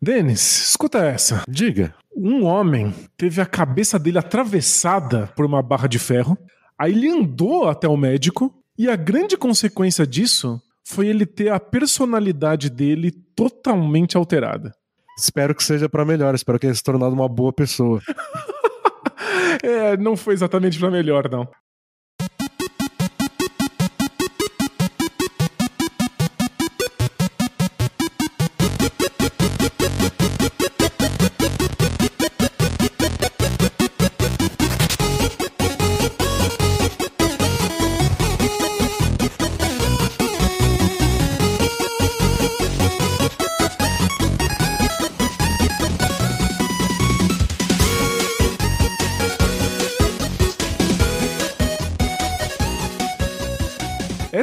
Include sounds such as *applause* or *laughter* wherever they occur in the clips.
Denis, escuta essa. Diga. Um homem teve a cabeça dele atravessada por uma barra de ferro. Aí ele andou até o médico. E a grande consequência disso foi ele ter a personalidade dele totalmente alterada. Espero que seja para melhor, espero que ele se tornado uma boa pessoa. *laughs* é, não foi exatamente para melhor, não.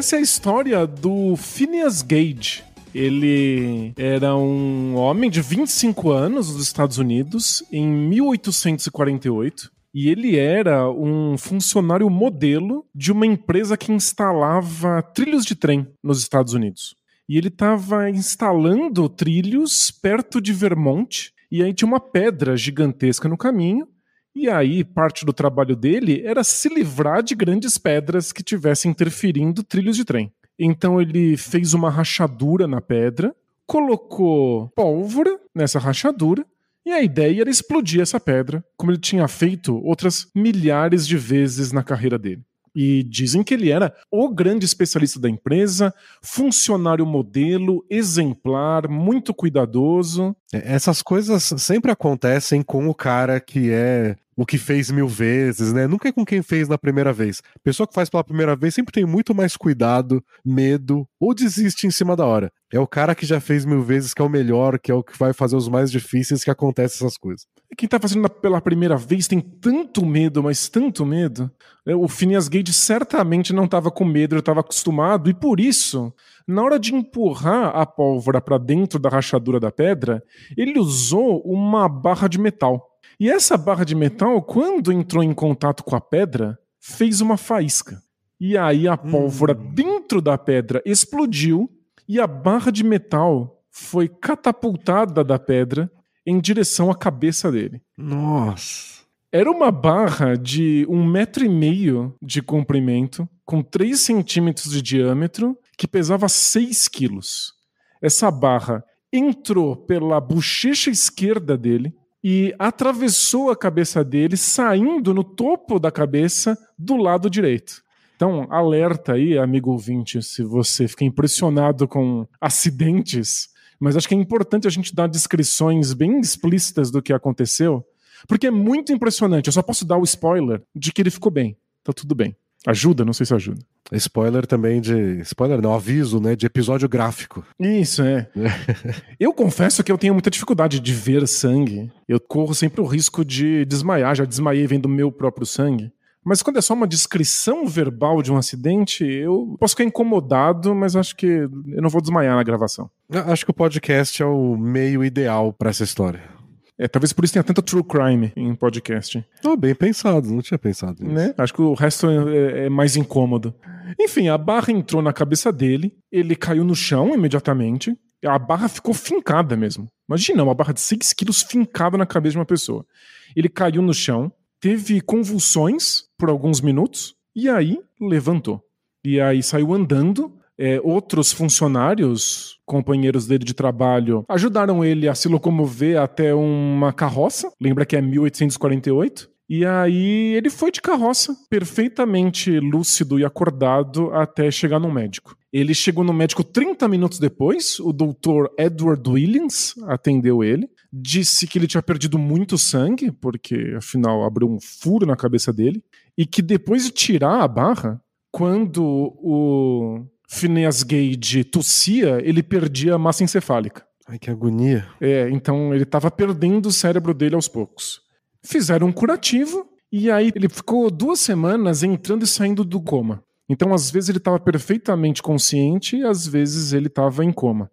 Essa é a história do Phineas Gage. Ele era um homem de 25 anos dos Estados Unidos em 1848 e ele era um funcionário modelo de uma empresa que instalava trilhos de trem nos Estados Unidos. E ele estava instalando trilhos perto de Vermont e aí tinha uma pedra gigantesca no caminho e aí, parte do trabalho dele era se livrar de grandes pedras que tivessem interferindo trilhos de trem. Então ele fez uma rachadura na pedra, colocou pólvora nessa rachadura, e a ideia era explodir essa pedra, como ele tinha feito outras milhares de vezes na carreira dele. E dizem que ele era o grande especialista da empresa, funcionário modelo, exemplar, muito cuidadoso. É, essas coisas sempre acontecem com o cara que é o que fez mil vezes, né? Nunca é com quem fez na primeira vez. Pessoa que faz pela primeira vez sempre tem muito mais cuidado, medo ou desiste em cima da hora. É o cara que já fez mil vezes que é o melhor, que é o que vai fazer os mais difíceis que acontecem essas coisas. Quem tá fazendo pela primeira vez tem tanto medo, mas tanto medo. É, o Phineas Gage certamente não estava com medo, ele estava acostumado, e por isso, na hora de empurrar a pólvora para dentro da rachadura da pedra, ele usou uma barra de metal. E essa barra de metal, quando entrou em contato com a pedra, fez uma faísca. E aí a pólvora hum. dentro da pedra explodiu e a barra de metal foi catapultada da pedra em direção à cabeça dele. Nossa. Era uma barra de um metro e meio de comprimento, com 3 centímetros de diâmetro, que pesava 6 quilos. Essa barra entrou pela bochecha esquerda dele, e atravessou a cabeça dele, saindo no topo da cabeça do lado direito. Então, alerta aí, amigo ouvinte, se você fica impressionado com acidentes, mas acho que é importante a gente dar descrições bem explícitas do que aconteceu, porque é muito impressionante. Eu só posso dar o spoiler de que ele ficou bem. Tá tudo bem. Ajuda? Não sei se ajuda. Spoiler também de. Spoiler não, aviso, né? De episódio gráfico. Isso, é. *laughs* eu confesso que eu tenho muita dificuldade de ver sangue. Eu corro sempre o risco de desmaiar. Já desmaiei vendo meu próprio sangue. Mas quando é só uma descrição verbal de um acidente, eu posso ficar incomodado, mas acho que eu não vou desmaiar na gravação. Acho que o podcast é o meio ideal para essa história. É, talvez por isso tenha tanta true crime em podcast. Oh, bem pensado, não tinha pensado nisso. Né? Acho que o resto é, é, mais incômodo. Enfim, a barra entrou na cabeça dele, ele caiu no chão imediatamente, a barra ficou fincada mesmo. Imagina, uma barra de 6 quilos fincada na cabeça de uma pessoa. Ele caiu no chão, teve convulsões por alguns minutos, e aí levantou. E aí saiu andando, é, outros funcionários, companheiros dele de trabalho, ajudaram ele a se locomover até uma carroça. Lembra que é 1848? E aí ele foi de carroça, perfeitamente lúcido e acordado até chegar no médico. Ele chegou no médico 30 minutos depois, o doutor Edward Williams atendeu ele, disse que ele tinha perdido muito sangue, porque afinal abriu um furo na cabeça dele, e que depois de tirar a barra, quando o Phineas Gage tossia, ele perdia a massa encefálica. Ai, que agonia. É, então ele estava perdendo o cérebro dele aos poucos. Fizeram um curativo e aí ele ficou duas semanas entrando e saindo do coma. Então, às vezes, ele estava perfeitamente consciente e às vezes ele estava em coma.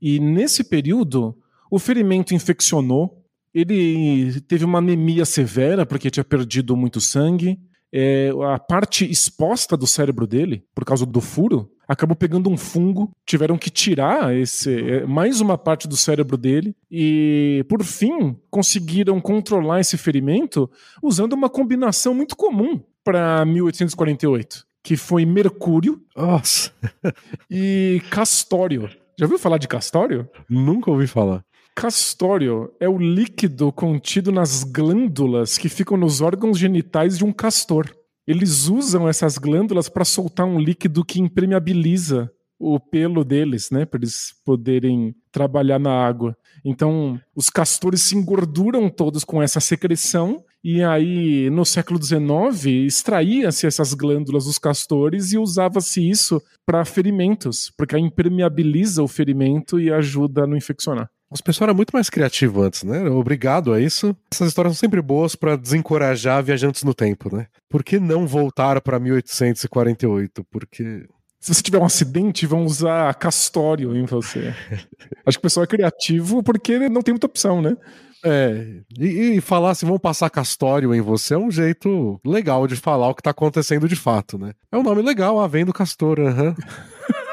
E nesse período, o ferimento infeccionou, ele teve uma anemia severa porque tinha perdido muito sangue, é, a parte exposta do cérebro dele, por causa do furo, acabou pegando um fungo, tiveram que tirar esse é, mais uma parte do cérebro dele e, por fim, conseguiram controlar esse ferimento usando uma combinação muito comum para 1848, que foi mercúrio Nossa. *laughs* e castório. Já ouviu falar de castório? Nunca ouvi falar. Castório é o líquido contido nas glândulas que ficam nos órgãos genitais de um castor. Eles usam essas glândulas para soltar um líquido que impermeabiliza o pelo deles, né, para eles poderem trabalhar na água. Então, os castores se engorduram todos com essa secreção e aí no século XIX extraía-se essas glândulas dos castores e usava-se isso para ferimentos, porque impermeabiliza o ferimento e ajuda a não infeccionar. Os pessoal era muito mais criativo antes, né? Obrigado a isso. Essas histórias são sempre boas para desencorajar viajantes no tempo, né? Por que não voltar para 1848? Porque se você tiver um acidente, vão usar castório em você. *laughs* Acho que o pessoal é criativo porque não tem muita opção, né? É, e, e, falar assim, vamos passar castório em você é um jeito legal de falar o que tá acontecendo de fato, né? É um nome legal, ah, vem do castor, aham. Uhum.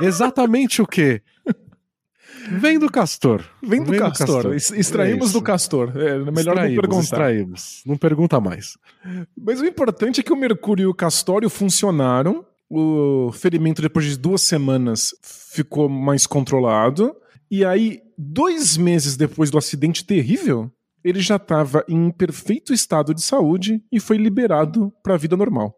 *laughs* Exatamente o quê? Vem do castor. Vem do, Vem castor. do castor. Extraímos é do castor. É melhor extraímos, não perguntar. Extraímos. Não pergunta mais. Mas o importante é que o mercúrio e o castório funcionaram. O ferimento, depois de duas semanas, ficou mais controlado. E aí, dois meses depois do acidente terrível, ele já estava em perfeito estado de saúde e foi liberado para a vida normal.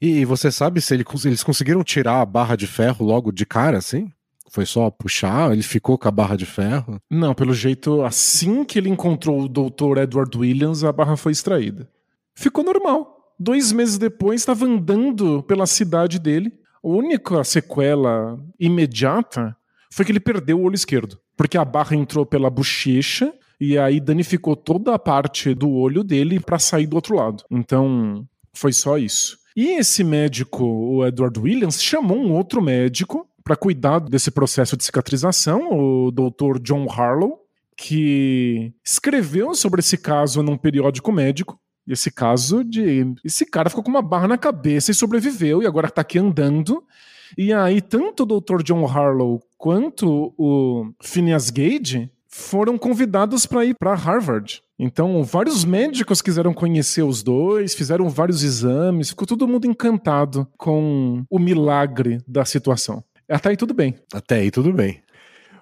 E você sabe se eles conseguiram tirar a barra de ferro logo de cara, assim? Foi só puxar? Ele ficou com a barra de ferro? Não, pelo jeito, assim que ele encontrou o Dr. Edward Williams, a barra foi extraída. Ficou normal. Dois meses depois, estava andando pela cidade dele. A única sequela imediata foi que ele perdeu o olho esquerdo. Porque a barra entrou pela bochecha e aí danificou toda a parte do olho dele para sair do outro lado. Então, foi só isso. E esse médico, o Edward Williams, chamou um outro médico para cuidar desse processo de cicatrização, o Dr. John Harlow, que escreveu sobre esse caso num periódico médico. Esse caso de. Esse cara ficou com uma barra na cabeça e sobreviveu, e agora tá aqui andando. E aí, tanto o Dr. John Harlow quanto o Phineas Gage foram convidados para ir para Harvard. Então, vários médicos quiseram conhecer os dois, fizeram vários exames, ficou todo mundo encantado com o milagre da situação. Até aí tudo bem. Até aí tudo bem.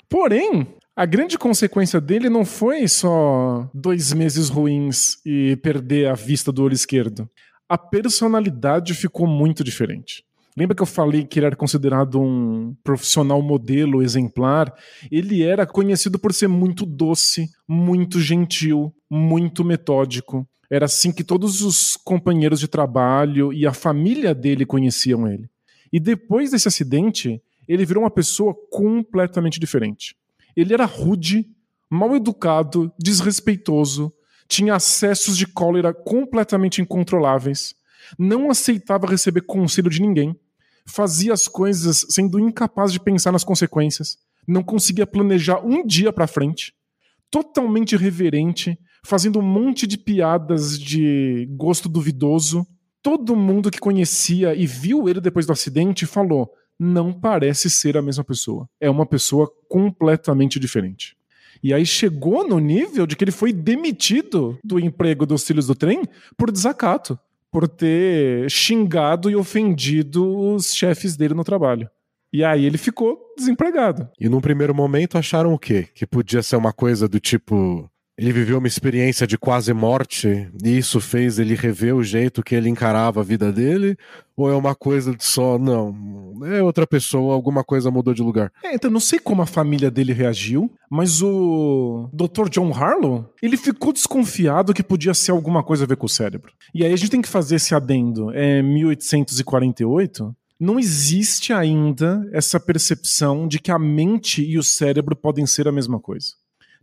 Porém, a grande consequência dele não foi só dois meses ruins e perder a vista do olho esquerdo. A personalidade ficou muito diferente. Lembra que eu falei que ele era considerado um profissional modelo exemplar? Ele era conhecido por ser muito doce, muito gentil, muito metódico. Era assim que todos os companheiros de trabalho e a família dele conheciam ele. E depois desse acidente, ele virou uma pessoa completamente diferente. Ele era rude, mal educado, desrespeitoso, tinha acessos de cólera completamente incontroláveis, não aceitava receber conselho de ninguém, fazia as coisas sendo incapaz de pensar nas consequências, não conseguia planejar um dia para frente, totalmente irreverente, fazendo um monte de piadas de gosto duvidoso. Todo mundo que conhecia e viu ele depois do acidente falou: não parece ser a mesma pessoa. É uma pessoa completamente diferente. E aí chegou no nível de que ele foi demitido do emprego dos filhos do trem por desacato, por ter xingado e ofendido os chefes dele no trabalho. E aí ele ficou desempregado. E num primeiro momento acharam o quê? Que podia ser uma coisa do tipo ele viveu uma experiência de quase morte e isso fez ele rever o jeito que ele encarava a vida dele? Ou é uma coisa de só, não, é outra pessoa, alguma coisa mudou de lugar? É, então não sei como a família dele reagiu, mas o Dr. John Harlow, ele ficou desconfiado que podia ser alguma coisa a ver com o cérebro. E aí a gente tem que fazer esse adendo. É 1848, não existe ainda essa percepção de que a mente e o cérebro podem ser a mesma coisa.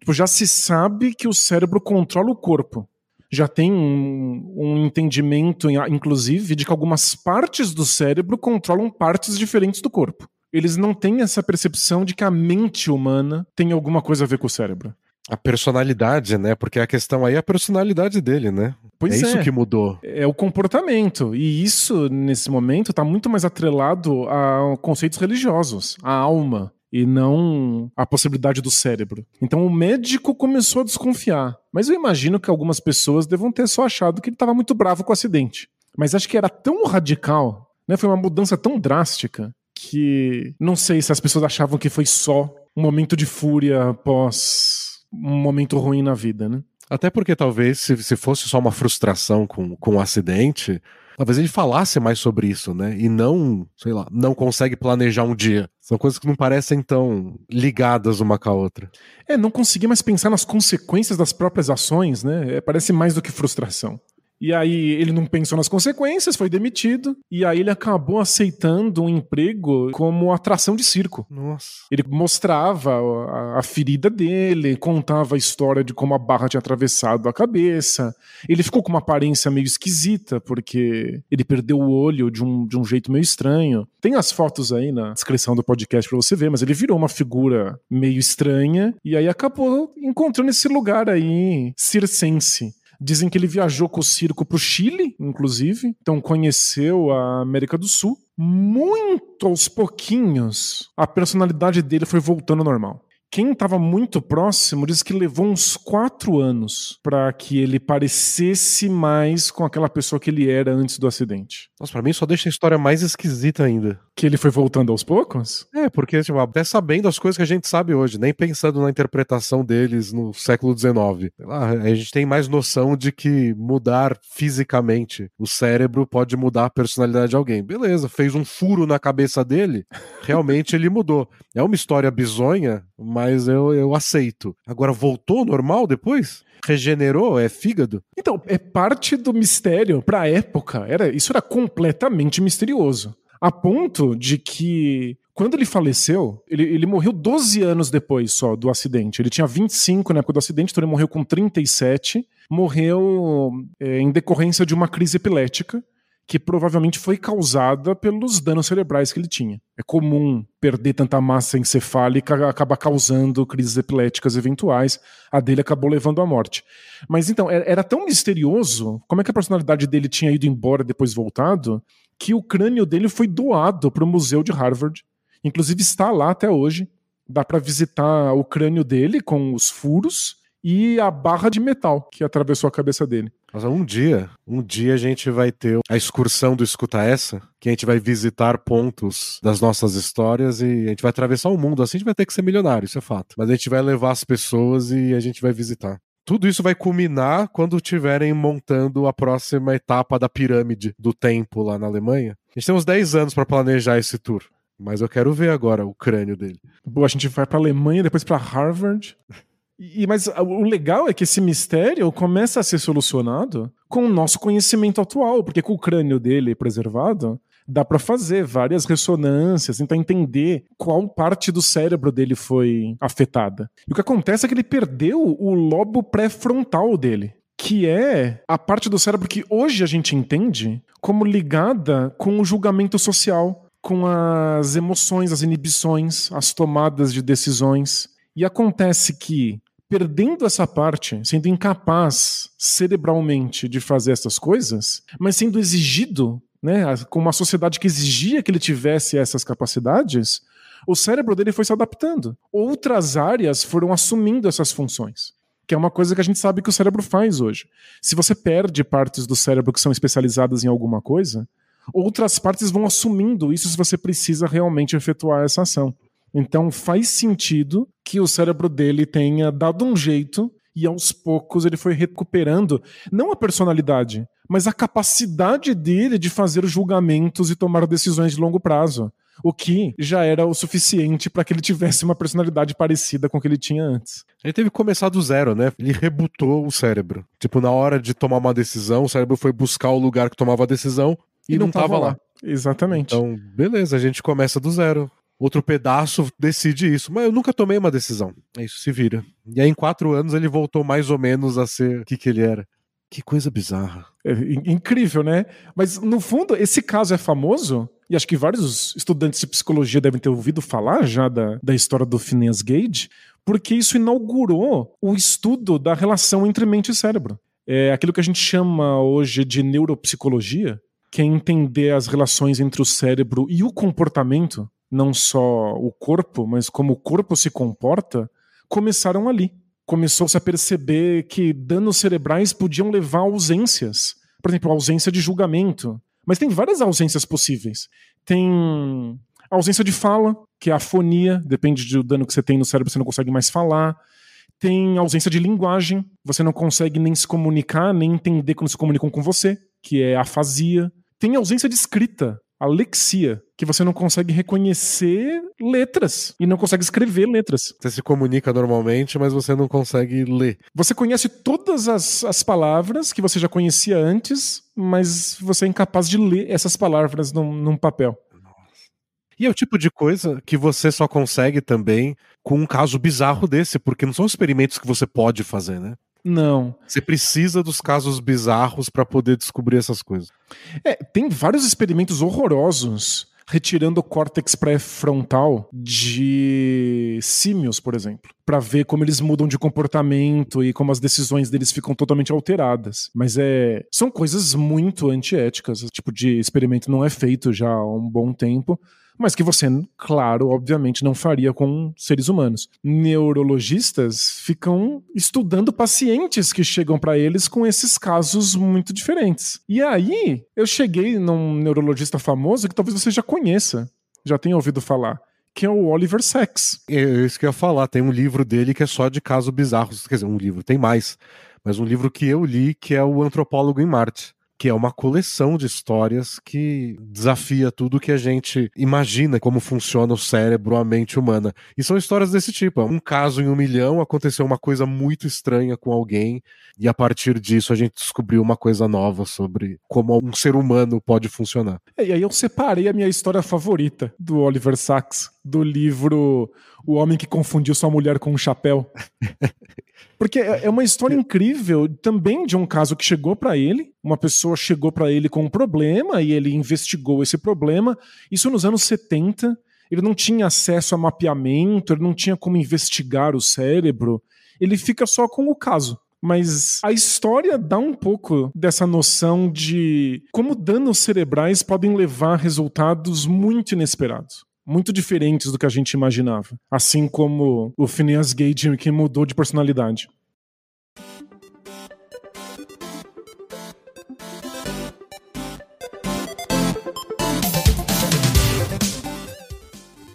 Tipo, já se sabe que o cérebro controla o corpo. Já tem um, um entendimento, inclusive, de que algumas partes do cérebro controlam partes diferentes do corpo. Eles não têm essa percepção de que a mente humana tem alguma coisa a ver com o cérebro. A personalidade, né? Porque a questão aí é a personalidade dele, né? Pois é, é isso que mudou. É o comportamento. E isso, nesse momento, está muito mais atrelado a conceitos religiosos, a alma e não a possibilidade do cérebro. Então o médico começou a desconfiar. Mas eu imagino que algumas pessoas devam ter só achado que ele estava muito bravo com o acidente. Mas acho que era tão radical, né? Foi uma mudança tão drástica que não sei se as pessoas achavam que foi só um momento de fúria após um momento ruim na vida, né? Até porque talvez se, se fosse só uma frustração com, com o um acidente, talvez ele falasse mais sobre isso, né? E não, sei lá, não consegue planejar um dia. São coisas que não parecem tão ligadas uma com a outra. É, não conseguir mais pensar nas consequências das próprias ações, né? É, parece mais do que frustração. E aí ele não pensou nas consequências, foi demitido. E aí ele acabou aceitando um emprego como atração de circo. Nossa. Ele mostrava a, a ferida dele, contava a história de como a barra tinha atravessado a cabeça. Ele ficou com uma aparência meio esquisita, porque ele perdeu o olho de um, de um jeito meio estranho. Tem as fotos aí na descrição do podcast pra você ver, mas ele virou uma figura meio estranha. E aí acabou encontrando esse lugar aí circense Dizem que ele viajou com o circo para o Chile, inclusive, então conheceu a América do Sul. Muito aos pouquinhos, a personalidade dele foi voltando ao normal. Quem estava muito próximo diz que levou uns quatro anos para que ele parecesse mais com aquela pessoa que ele era antes do acidente. Nossa, pra mim só deixa a história mais esquisita ainda. Que ele foi voltando aos poucos? É, porque, tipo, até sabendo as coisas que a gente sabe hoje, nem pensando na interpretação deles no século XIX. Lá, a gente tem mais noção de que mudar fisicamente o cérebro pode mudar a personalidade de alguém. Beleza, fez um furo na cabeça dele, realmente ele mudou. É uma história bizonha, mas eu, eu aceito. Agora, voltou normal depois? regenerou? É fígado? Então, é parte do mistério pra época. Era, isso era completamente misterioso. A ponto de que quando ele faleceu, ele, ele morreu 12 anos depois só do acidente. Ele tinha 25 na época do acidente, então ele morreu com 37. Morreu é, em decorrência de uma crise epilética que provavelmente foi causada pelos danos cerebrais que ele tinha. É comum perder tanta massa encefálica acabar causando crises epiléticas eventuais. A dele acabou levando à morte. Mas então, era tão misterioso como é que a personalidade dele tinha ido embora depois voltado, que o crânio dele foi doado para o museu de Harvard. Inclusive está lá até hoje. Dá para visitar o crânio dele com os furos e a barra de metal que atravessou a cabeça dele. Mas um dia, um dia a gente vai ter a excursão do Escuta Essa, que a gente vai visitar pontos das nossas histórias e a gente vai atravessar o mundo. Assim a gente vai ter que ser milionário, isso é fato. Mas a gente vai levar as pessoas e a gente vai visitar. Tudo isso vai culminar quando estiverem montando a próxima etapa da pirâmide do tempo lá na Alemanha. A gente tem uns 10 anos para planejar esse tour. Mas eu quero ver agora o crânio dele. Boa, a gente vai para Alemanha, depois para Harvard. E, mas o legal é que esse mistério começa a ser solucionado com o nosso conhecimento atual, porque com o crânio dele preservado, dá para fazer várias ressonâncias, tentar entender qual parte do cérebro dele foi afetada. E o que acontece é que ele perdeu o lobo pré-frontal dele, que é a parte do cérebro que hoje a gente entende como ligada com o julgamento social, com as emoções, as inibições, as tomadas de decisões. E acontece que, perdendo essa parte, sendo incapaz cerebralmente de fazer essas coisas, mas sendo exigido, né, com uma sociedade que exigia que ele tivesse essas capacidades, o cérebro dele foi se adaptando. Outras áreas foram assumindo essas funções que é uma coisa que a gente sabe que o cérebro faz hoje. Se você perde partes do cérebro que são especializadas em alguma coisa, outras partes vão assumindo isso se você precisa realmente efetuar essa ação. Então faz sentido que o cérebro dele tenha dado um jeito e aos poucos ele foi recuperando não a personalidade, mas a capacidade dele de fazer julgamentos e tomar decisões de longo prazo. O que já era o suficiente para que ele tivesse uma personalidade parecida com o que ele tinha antes. Ele teve que começar do zero, né? Ele rebutou o cérebro. Tipo, na hora de tomar uma decisão, o cérebro foi buscar o lugar que tomava a decisão e, e não, estava lá. lá. Exatamente. Então, beleza, a gente começa do zero outro pedaço decide isso. Mas eu nunca tomei uma decisão. É isso, se vira. E aí, em quatro anos, ele voltou mais ou menos a ser o que, que ele era. Que coisa bizarra. É, incrível, né? Mas, no fundo, esse caso é famoso, e acho que vários estudantes de psicologia devem ter ouvido falar já da, da história do Phineas Gage, porque isso inaugurou o estudo da relação entre mente e cérebro. É aquilo que a gente chama hoje de neuropsicologia, que é entender as relações entre o cérebro e o comportamento, não só o corpo, mas como o corpo se comporta, começaram ali. Começou-se a perceber que danos cerebrais podiam levar a ausências. Por exemplo, a ausência de julgamento. Mas tem várias ausências possíveis. Tem a ausência de fala, que é a afonia, depende do dano que você tem no cérebro, você não consegue mais falar. Tem ausência de linguagem, você não consegue nem se comunicar, nem entender quando se comunicam com você, que é afasia. Tem ausência de escrita, alexia, que você não consegue reconhecer letras e não consegue escrever letras. Você se comunica normalmente, mas você não consegue ler. Você conhece todas as, as palavras que você já conhecia antes, mas você é incapaz de ler essas palavras num, num papel. E é o tipo de coisa que você só consegue também com um caso bizarro desse, porque não são experimentos que você pode fazer, né? Não. Você precisa dos casos bizarros para poder descobrir essas coisas. É, tem vários experimentos horrorosos retirando o córtex pré-frontal de símios, por exemplo, para ver como eles mudam de comportamento e como as decisões deles ficam totalmente alteradas. Mas é, são coisas muito antiéticas. Esse tipo de experimento não é feito já há um bom tempo mas que você, claro, obviamente não faria com seres humanos. Neurologistas ficam estudando pacientes que chegam para eles com esses casos muito diferentes. E aí, eu cheguei num neurologista famoso que talvez você já conheça, já tenha ouvido falar que é o Oliver Sacks. É isso que eu ia falar. Tem um livro dele que é só de casos bizarros. Quer dizer, um livro, tem mais. Mas um livro que eu li que é o Antropólogo em Marte que é uma coleção de histórias que desafia tudo que a gente imagina como funciona o cérebro, a mente humana. E são histórias desse tipo. Um caso em um milhão aconteceu uma coisa muito estranha com alguém, e a partir disso a gente descobriu uma coisa nova sobre como um ser humano pode funcionar. É, e aí eu separei a minha história favorita do Oliver Sacks, do livro O Homem que Confundiu Sua Mulher com um Chapéu. *laughs* Porque é, é uma história incrível também de um caso que chegou para ele, uma pessoa chegou para ele com um problema e ele investigou esse problema. Isso nos anos 70, ele não tinha acesso a mapeamento, ele não tinha como investigar o cérebro, ele fica só com o caso. Mas a história dá um pouco dessa noção de como danos cerebrais podem levar a resultados muito inesperados muito diferentes do que a gente imaginava. Assim como o Phineas Gage que mudou de personalidade.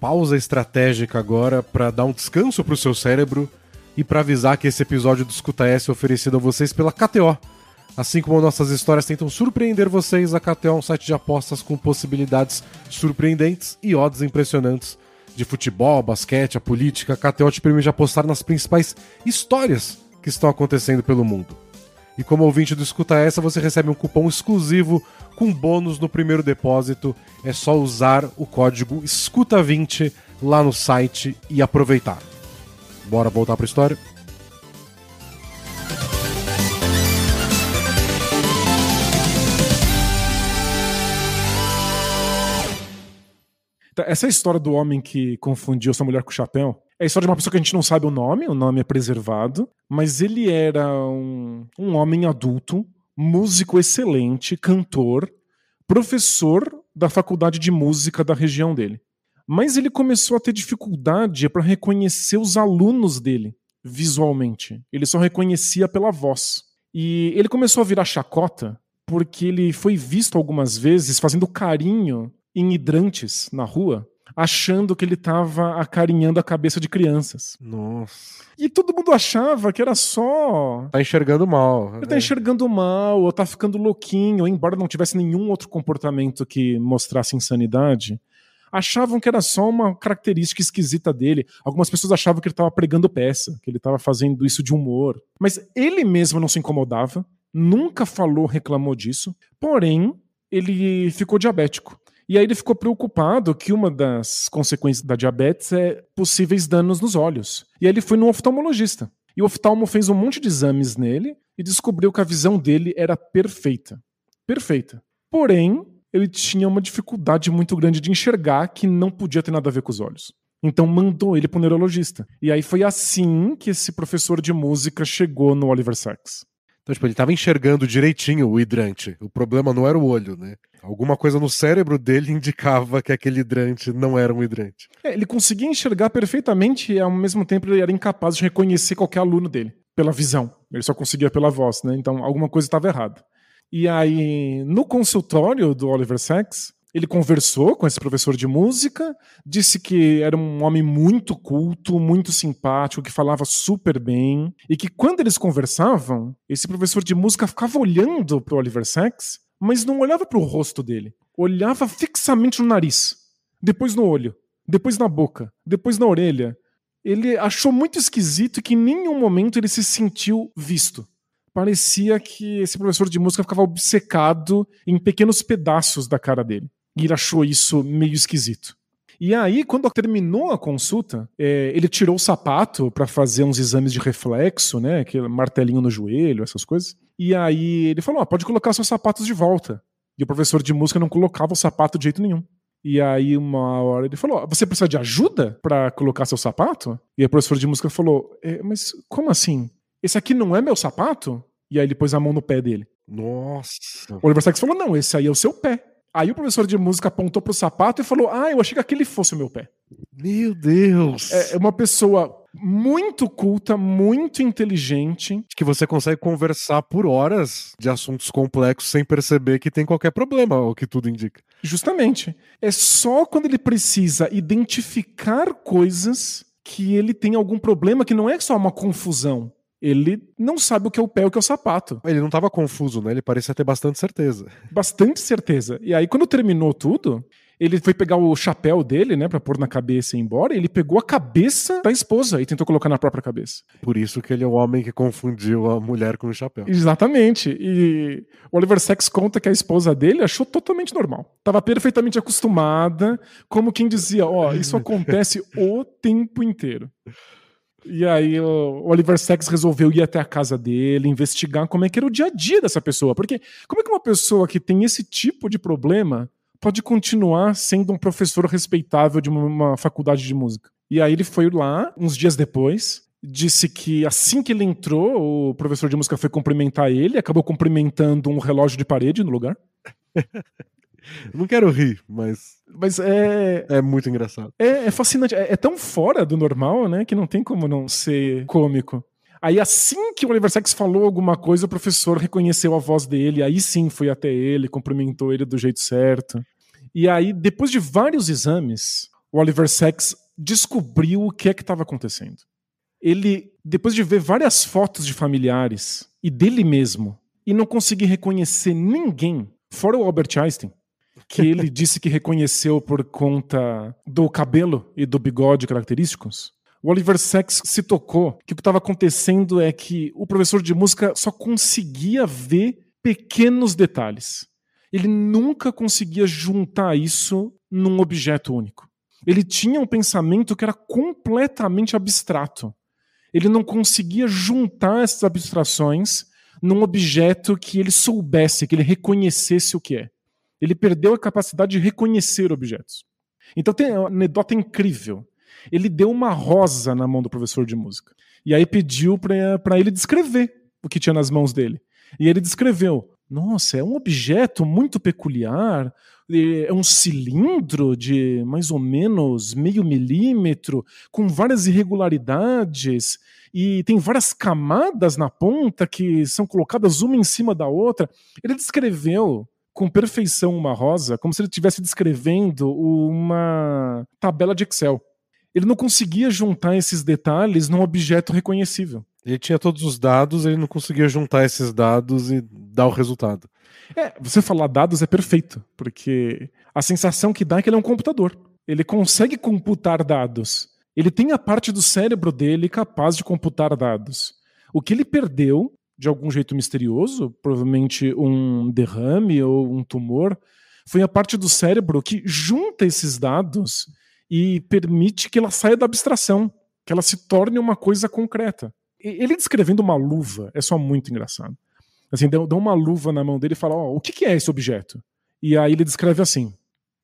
Pausa estratégica agora para dar um descanso para o seu cérebro e para avisar que esse episódio do Escuta S é oferecido a vocês pela KTO Assim como nossas histórias tentam surpreender vocês, a KTO é um site de apostas com possibilidades surpreendentes e odds impressionantes de futebol, basquete, a política. A KTO te permite apostar nas principais histórias que estão acontecendo pelo mundo. E como ouvinte do Escuta Essa, você recebe um cupom exclusivo com bônus no primeiro depósito. É só usar o código ESCUTA20 lá no site e aproveitar. Bora voltar para a história? Essa história do homem que confundiu sua mulher com o chapéu é a história de uma pessoa que a gente não sabe o nome, o nome é preservado, mas ele era um, um homem adulto, músico excelente, cantor, professor da faculdade de música da região dele. Mas ele começou a ter dificuldade para reconhecer os alunos dele visualmente. Ele só reconhecia pela voz. E ele começou a virar chacota porque ele foi visto algumas vezes fazendo carinho em hidrantes na rua, achando que ele estava acarinhando a cabeça de crianças. Nossa. E todo mundo achava que era só. Tá enxergando mal. Ele tá né? enxergando mal, ou tá ficando louquinho, embora não tivesse nenhum outro comportamento que mostrasse insanidade. Achavam que era só uma característica esquisita dele. Algumas pessoas achavam que ele estava pregando peça, que ele estava fazendo isso de humor. Mas ele mesmo não se incomodava, nunca falou, reclamou disso. Porém, ele ficou diabético. E aí ele ficou preocupado que uma das consequências da diabetes é possíveis danos nos olhos. E aí ele foi no oftalmologista. E o oftalmo fez um monte de exames nele e descobriu que a visão dele era perfeita. Perfeita. Porém, ele tinha uma dificuldade muito grande de enxergar que não podia ter nada a ver com os olhos. Então mandou ele pro neurologista. E aí foi assim que esse professor de música chegou no Oliver Sacks. Então, tipo, ele tava enxergando direitinho o hidrante. O problema não era o olho, né? Alguma coisa no cérebro dele *laughs* indicava que aquele hidrante não era um hidrante. É, ele conseguia enxergar perfeitamente e ao mesmo tempo ele era incapaz de reconhecer qualquer aluno dele pela visão. Ele só conseguia pela voz, né? Então alguma coisa estava errada. E aí, no consultório do Oliver Sacks, ele conversou com esse professor de música, disse que era um homem muito culto, muito simpático, que falava super bem, e que quando eles conversavam, esse professor de música ficava olhando para Oliver Sacks, mas não olhava para o rosto dele, olhava fixamente no nariz, depois no olho, depois na boca, depois na orelha. Ele achou muito esquisito que em nenhum momento ele se sentiu visto parecia que esse professor de música ficava obcecado em pequenos pedaços da cara dele. E achou isso meio esquisito. E aí, quando terminou a consulta, é, ele tirou o sapato para fazer uns exames de reflexo, né? Aquele martelinho no joelho, essas coisas. E aí ele falou: ah, pode colocar seus sapatos de volta. E o professor de música não colocava o sapato de jeito nenhum. E aí, uma hora ele falou: Você precisa de ajuda para colocar seu sapato? E o professor de música falou: é, Mas como assim? Esse aqui não é meu sapato? E aí ele pôs a mão no pé dele. Nossa. O Oliver Sacks falou: Não, esse aí é o seu pé. Aí o professor de música apontou pro sapato e falou: Ah, eu achei que aquele fosse o meu pé. Meu Deus! É uma pessoa muito culta, muito inteligente. Que você consegue conversar por horas de assuntos complexos sem perceber que tem qualquer problema, o que tudo indica. Justamente. É só quando ele precisa identificar coisas que ele tem algum problema que não é só uma confusão ele não sabe o que é o pé e o que é o sapato. Ele não estava confuso, né? Ele parecia ter bastante certeza. Bastante certeza. E aí, quando terminou tudo, ele foi pegar o chapéu dele, né, pra pôr na cabeça e ir embora, e ele pegou a cabeça da esposa e tentou colocar na própria cabeça. Por isso que ele é o homem que confundiu a mulher com o chapéu. Exatamente. E o Oliver Sacks conta que a esposa dele achou totalmente normal. Tava perfeitamente acostumada, como quem dizia, ó, oh, isso *laughs* acontece o tempo inteiro. E aí o Oliver Sacks resolveu ir até a casa dele, investigar como é que era o dia a dia dessa pessoa. Porque como é que uma pessoa que tem esse tipo de problema pode continuar sendo um professor respeitável de uma faculdade de música? E aí ele foi lá, uns dias depois, disse que assim que ele entrou, o professor de música foi cumprimentar ele, acabou cumprimentando um relógio de parede no lugar. *laughs* Não quero rir, mas. Mas é. É muito engraçado. É, é fascinante. É, é, tão fora do normal, né? Que não tem como não ser cômico. Aí, assim que o Oliver Sacks falou alguma coisa, o professor reconheceu a voz dele. Aí sim foi até ele, cumprimentou ele do jeito certo. E aí, depois de vários exames, o Oliver Sacks descobriu o que é que estava acontecendo. Ele, depois de ver várias fotos de familiares e dele mesmo, e não conseguir reconhecer ninguém, fora o Albert Einstein, que ele disse que reconheceu por conta do cabelo e do bigode característicos. O Oliver Sacks se tocou que o que estava acontecendo é que o professor de música só conseguia ver pequenos detalhes. Ele nunca conseguia juntar isso num objeto único. Ele tinha um pensamento que era completamente abstrato. Ele não conseguia juntar essas abstrações num objeto que ele soubesse, que ele reconhecesse o que é. Ele perdeu a capacidade de reconhecer objetos. Então tem uma anedota incrível. Ele deu uma rosa na mão do professor de música. E aí pediu para ele descrever o que tinha nas mãos dele. E ele descreveu: Nossa, é um objeto muito peculiar. É um cilindro de mais ou menos meio milímetro, com várias irregularidades, e tem várias camadas na ponta que são colocadas uma em cima da outra. Ele descreveu com perfeição uma rosa, como se ele estivesse descrevendo uma tabela de Excel. Ele não conseguia juntar esses detalhes num objeto reconhecível. Ele tinha todos os dados, ele não conseguia juntar esses dados e dar o resultado. É, você falar dados é perfeito, porque a sensação que dá é que ele é um computador. Ele consegue computar dados. Ele tem a parte do cérebro dele capaz de computar dados. O que ele perdeu de algum jeito misterioso, provavelmente um derrame ou um tumor, foi a parte do cérebro que junta esses dados e permite que ela saia da abstração, que ela se torne uma coisa concreta. Ele descrevendo uma luva é só muito engraçado. Assim, dá uma luva na mão dele e fala: oh, o que é esse objeto? E aí ele descreve assim: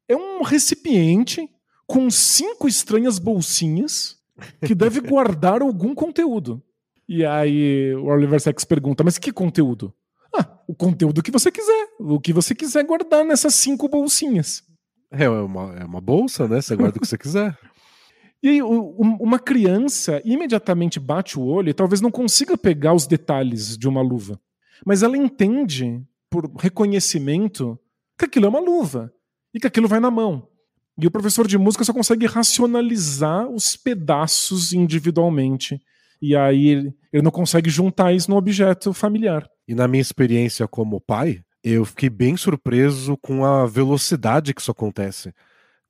é um recipiente com cinco estranhas bolsinhas que deve guardar algum conteúdo. E aí o Oliver Sacks pergunta: Mas que conteúdo? Ah, o conteúdo que você quiser. O que você quiser guardar nessas cinco bolsinhas. É uma, é uma bolsa, né? Você guarda o que você quiser. *laughs* E aí, uma criança imediatamente bate o olho e talvez não consiga pegar os detalhes de uma luva. Mas ela entende, por reconhecimento, que aquilo é uma luva e que aquilo vai na mão. E o professor de música só consegue racionalizar os pedaços individualmente. E aí ele não consegue juntar isso no objeto familiar. E na minha experiência como pai, eu fiquei bem surpreso com a velocidade que isso acontece.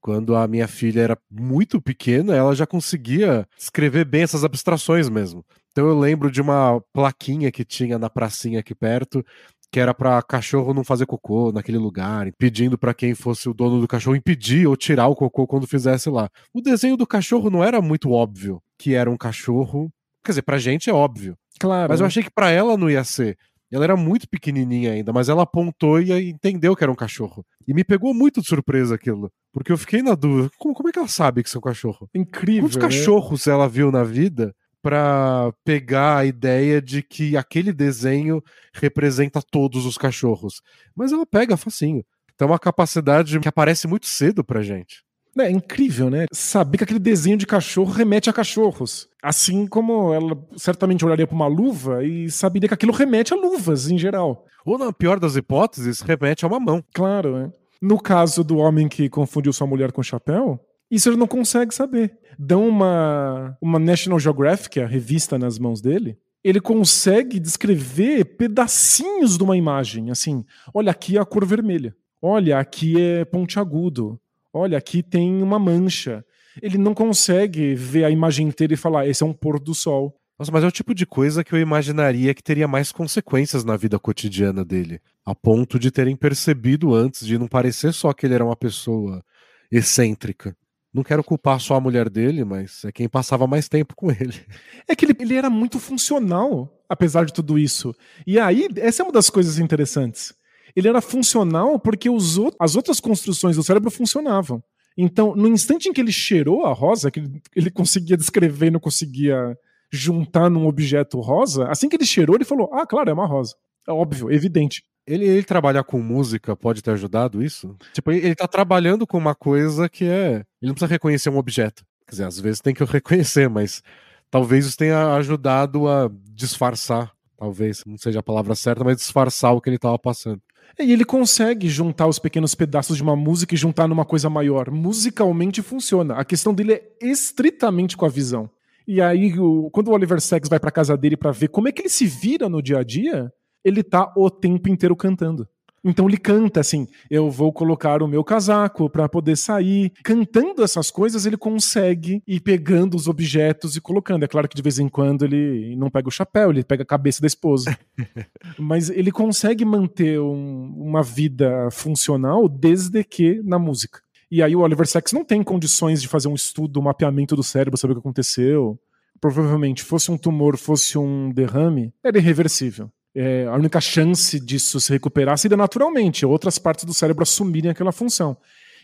Quando a minha filha era muito pequena, ela já conseguia escrever bem essas abstrações mesmo. Então eu lembro de uma plaquinha que tinha na pracinha aqui perto, que era para cachorro não fazer cocô naquele lugar, pedindo para quem fosse o dono do cachorro impedir ou tirar o cocô quando fizesse lá. O desenho do cachorro não era muito óbvio que era um cachorro. Quer dizer, pra gente é óbvio. Claro. Mas eu achei que para ela não ia ser. Ela era muito pequenininha ainda, mas ela apontou e entendeu que era um cachorro. E me pegou muito de surpresa aquilo. Porque eu fiquei na dúvida: como, como é que ela sabe que isso é um cachorro? Incrível. Quantos né? cachorros ela viu na vida para pegar a ideia de que aquele desenho representa todos os cachorros. Mas ela pega facinho. Então é uma capacidade que aparece muito cedo pra gente. É incrível, né? Saber que aquele desenho de cachorro remete a cachorros. Assim como ela certamente olharia para uma luva e saberia que aquilo remete a luvas em geral. Ou, na pior das hipóteses, remete a uma mão. Claro, né? No caso do homem que confundiu sua mulher com chapéu, isso ele não consegue saber. Dão uma, uma National Geographic, a revista nas mãos dele, ele consegue descrever pedacinhos de uma imagem. Assim, olha, aqui é a cor vermelha. Olha, aqui é pontiagudo. Olha, aqui tem uma mancha. Ele não consegue ver a imagem inteira e falar, esse é um pôr do sol. Nossa, mas é o tipo de coisa que eu imaginaria que teria mais consequências na vida cotidiana dele. A ponto de terem percebido antes, de não parecer só que ele era uma pessoa excêntrica. Não quero culpar só a mulher dele, mas é quem passava mais tempo com ele. É que ele, ele era muito funcional, apesar de tudo isso. E aí, essa é uma das coisas interessantes. Ele era funcional porque os, as outras construções do cérebro funcionavam. Então, no instante em que ele cheirou a rosa, que ele, ele conseguia descrever e não conseguia juntar num objeto rosa, assim que ele cheirou, ele falou: Ah, claro, é uma rosa. É óbvio, evidente. Ele, ele trabalhar com música pode ter ajudado isso? Tipo, ele, ele tá trabalhando com uma coisa que é. Ele não precisa reconhecer um objeto. Quer dizer, às vezes tem que reconhecer, mas talvez isso tenha ajudado a disfarçar. Talvez, não seja a palavra certa, mas disfarçar o que ele estava passando. E ele consegue juntar os pequenos pedaços de uma música e juntar numa coisa maior. Musicalmente funciona. A questão dele é estritamente com a visão. E aí, quando o Oliver Sacks vai para casa dele para ver como é que ele se vira no dia a dia, ele tá o tempo inteiro cantando. Então ele canta assim: eu vou colocar o meu casaco para poder sair. Cantando essas coisas, ele consegue ir pegando os objetos e colocando. É claro que de vez em quando ele não pega o chapéu, ele pega a cabeça da esposa. *laughs* Mas ele consegue manter um, uma vida funcional desde que na música. E aí o Oliver Sacks não tem condições de fazer um estudo, um mapeamento do cérebro, saber o que aconteceu. Provavelmente fosse um tumor, fosse um derrame, era irreversível é, a única chance disso se recuperar seria naturalmente, outras partes do cérebro assumirem aquela função.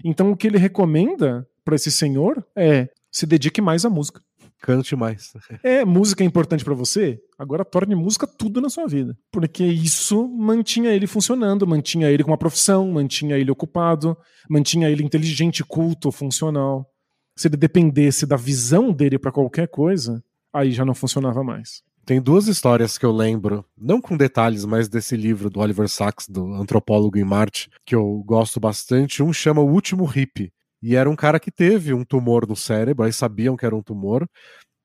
Então, o que ele recomenda para esse senhor é se dedique mais à música. Cante mais. É, música é importante para você? Agora torne música tudo na sua vida. Porque isso mantinha ele funcionando, mantinha ele com uma profissão, mantinha ele ocupado, mantinha ele inteligente, culto, funcional. Se ele dependesse da visão dele para qualquer coisa, aí já não funcionava mais. Tem duas histórias que eu lembro, não com detalhes, mas desse livro do Oliver Sacks, do Antropólogo em Marte, que eu gosto bastante. Um chama O Último Hippie. E era um cara que teve um tumor no cérebro, aí sabiam que era um tumor,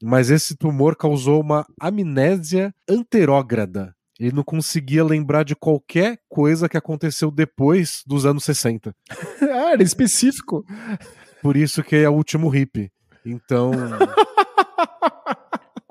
mas esse tumor causou uma amnésia anterógrada. Ele não conseguia lembrar de qualquer coisa que aconteceu depois dos anos 60. *laughs* ah, era específico. Por isso que é o último hippie. Então. *laughs*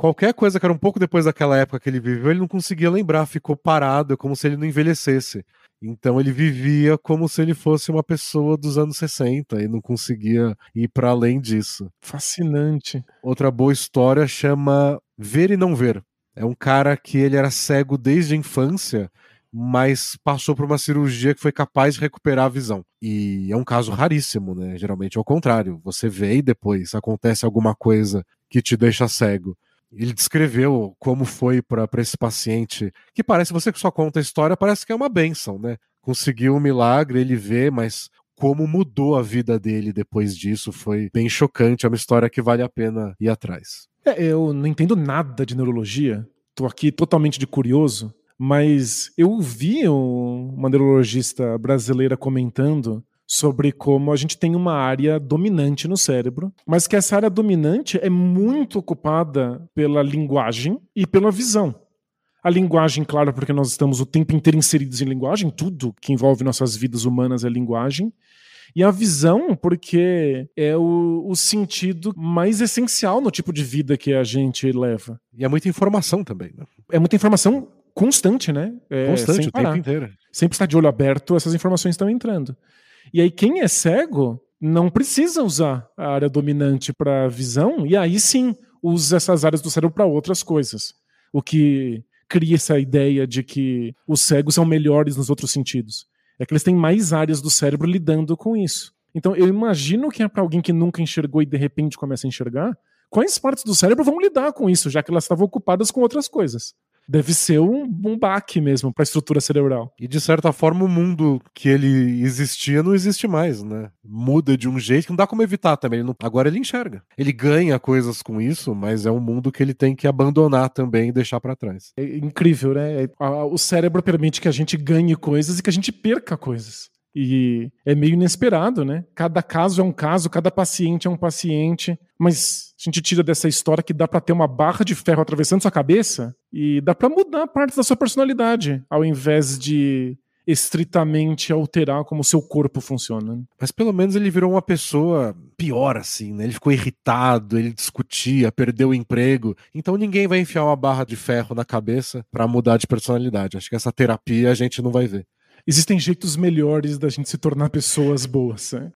qualquer coisa que era um pouco depois daquela época que ele viveu, ele não conseguia lembrar, ficou parado, como se ele não envelhecesse. Então ele vivia como se ele fosse uma pessoa dos anos 60 e não conseguia ir para além disso. Fascinante. Outra boa história chama Ver e Não Ver. É um cara que ele era cego desde a infância mas passou por uma cirurgia que foi capaz de recuperar a visão. E é um caso raríssimo, né? Geralmente é o contrário. Você vê e depois acontece alguma coisa que te deixa cego. Ele descreveu como foi para esse paciente, que parece, você que só conta a história, parece que é uma benção, né? Conseguiu um milagre, ele vê, mas como mudou a vida dele depois disso foi bem chocante. É uma história que vale a pena ir atrás. É, eu não entendo nada de neurologia, tô aqui totalmente de curioso, mas eu vi uma neurologista brasileira comentando sobre como a gente tem uma área dominante no cérebro, mas que essa área dominante é muito ocupada pela linguagem e pela visão. A linguagem, claro, porque nós estamos o tempo inteiro inseridos em linguagem, tudo que envolve nossas vidas humanas é linguagem. E a visão, porque é o, o, sentido mais essencial no tipo de vida que a gente leva. E é muita informação também, né? É muita informação constante, né? É, constante, o tempo inteiro. Sempre está de olho aberto, essas informações estão entrando. E aí, quem é cego não precisa usar a área dominante para visão, e aí sim usa essas áreas do cérebro para outras coisas. O que cria essa ideia de que os cegos são melhores nos outros sentidos. É que eles têm mais áreas do cérebro lidando com isso. Então, eu imagino que é para alguém que nunca enxergou e de repente começa a enxergar, quais partes do cérebro vão lidar com isso, já que elas estavam ocupadas com outras coisas? Deve ser um, um baque mesmo para a estrutura cerebral. E de certa forma, o mundo que ele existia não existe mais, né? Muda de um jeito que não dá como evitar também. Ele não... Agora ele enxerga. Ele ganha coisas com isso, mas é um mundo que ele tem que abandonar também e deixar para trás. É incrível, né? O cérebro permite que a gente ganhe coisas e que a gente perca coisas. E é meio inesperado, né? Cada caso é um caso, cada paciente é um paciente. Mas a gente tira dessa história que dá para ter uma barra de ferro atravessando sua cabeça e dá para mudar parte da sua personalidade, ao invés de estritamente alterar como seu corpo funciona. Mas pelo menos ele virou uma pessoa pior assim, né? Ele ficou irritado, ele discutia, perdeu o emprego. Então ninguém vai enfiar uma barra de ferro na cabeça para mudar de personalidade. Acho que essa terapia a gente não vai ver existem jeitos melhores da gente se tornar pessoas boas. Né?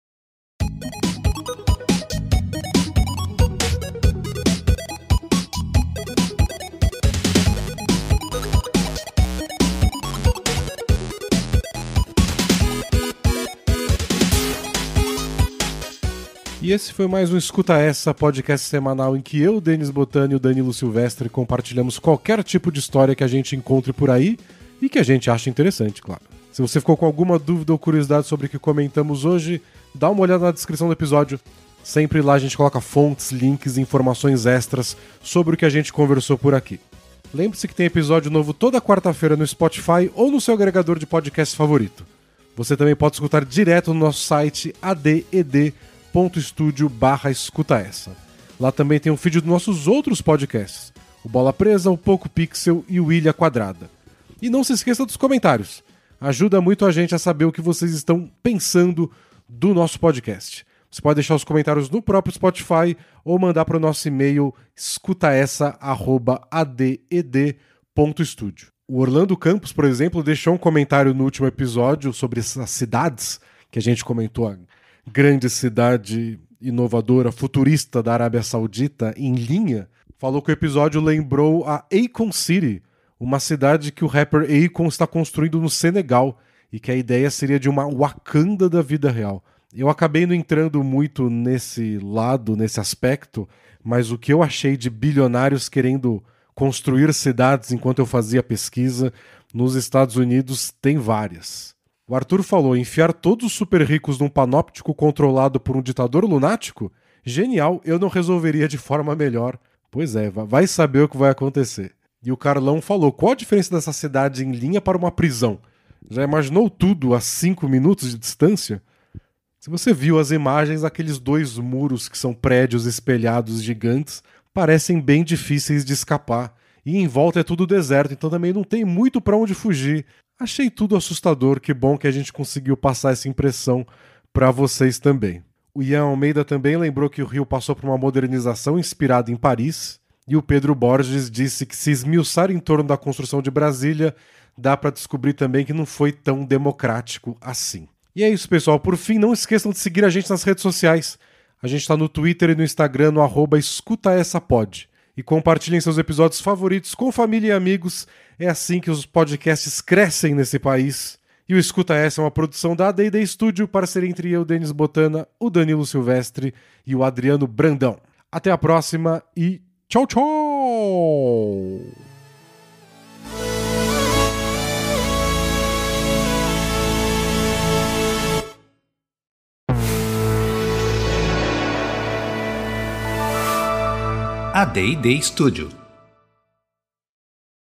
E esse foi mais um Escuta Essa, podcast semanal em que eu, Denis Botani e o Danilo Silvestre compartilhamos qualquer tipo de história que a gente encontre por aí e que a gente acha interessante, claro. Se você ficou com alguma dúvida ou curiosidade sobre o que comentamos hoje, dá uma olhada na descrição do episódio. Sempre lá a gente coloca fontes, links e informações extras sobre o que a gente conversou por aqui. Lembre-se que tem episódio novo toda quarta-feira no Spotify ou no seu agregador de podcast favorito. Você também pode escutar direto no nosso site aded.studio barra escuta essa. Lá também tem um feed dos nossos outros podcasts, o Bola Presa, o Poco Pixel e o Ilha Quadrada. E não se esqueça dos comentários. Ajuda muito a gente a saber o que vocês estão pensando do nosso podcast. Você pode deixar os comentários no próprio Spotify ou mandar para o nosso e-mail escutaessa@aded.studio. O Orlando Campos, por exemplo, deixou um comentário no último episódio sobre essas cidades que a gente comentou, a grande cidade inovadora, futurista da Arábia Saudita em linha. Falou que o episódio lembrou a Akon City, uma cidade que o rapper Akon está construindo no Senegal e que a ideia seria de uma Wakanda da vida real. Eu acabei não entrando muito nesse lado, nesse aspecto, mas o que eu achei de bilionários querendo construir cidades enquanto eu fazia pesquisa nos Estados Unidos tem várias. O Arthur falou: enfiar todos os super ricos num panóptico controlado por um ditador lunático? Genial, eu não resolveria de forma melhor. Pois é, vai saber o que vai acontecer. E o Carlão falou: qual a diferença dessa cidade em linha para uma prisão? Já imaginou tudo a cinco minutos de distância? Se você viu as imagens, aqueles dois muros que são prédios espelhados gigantes parecem bem difíceis de escapar. E em volta é tudo deserto, então também não tem muito para onde fugir. Achei tudo assustador, que bom que a gente conseguiu passar essa impressão para vocês também. O Ian Almeida também lembrou que o Rio passou por uma modernização inspirada em Paris. E o Pedro Borges disse que se esmiuçar em torno da construção de Brasília, dá para descobrir também que não foi tão democrático assim. E é isso, pessoal. Por fim, não esqueçam de seguir a gente nas redes sociais. A gente está no Twitter e no Instagram no arroba escuta essa pod. e compartilhem seus episódios favoritos com família e amigos. É assim que os podcasts crescem nesse país. E o Escuta Essa é uma produção da AD&D Studio, parceria entre eu, Denis Botana, o Danilo Silvestre e o Adriano Brandão. Até a próxima e tchau, tchau! A D&D Studio.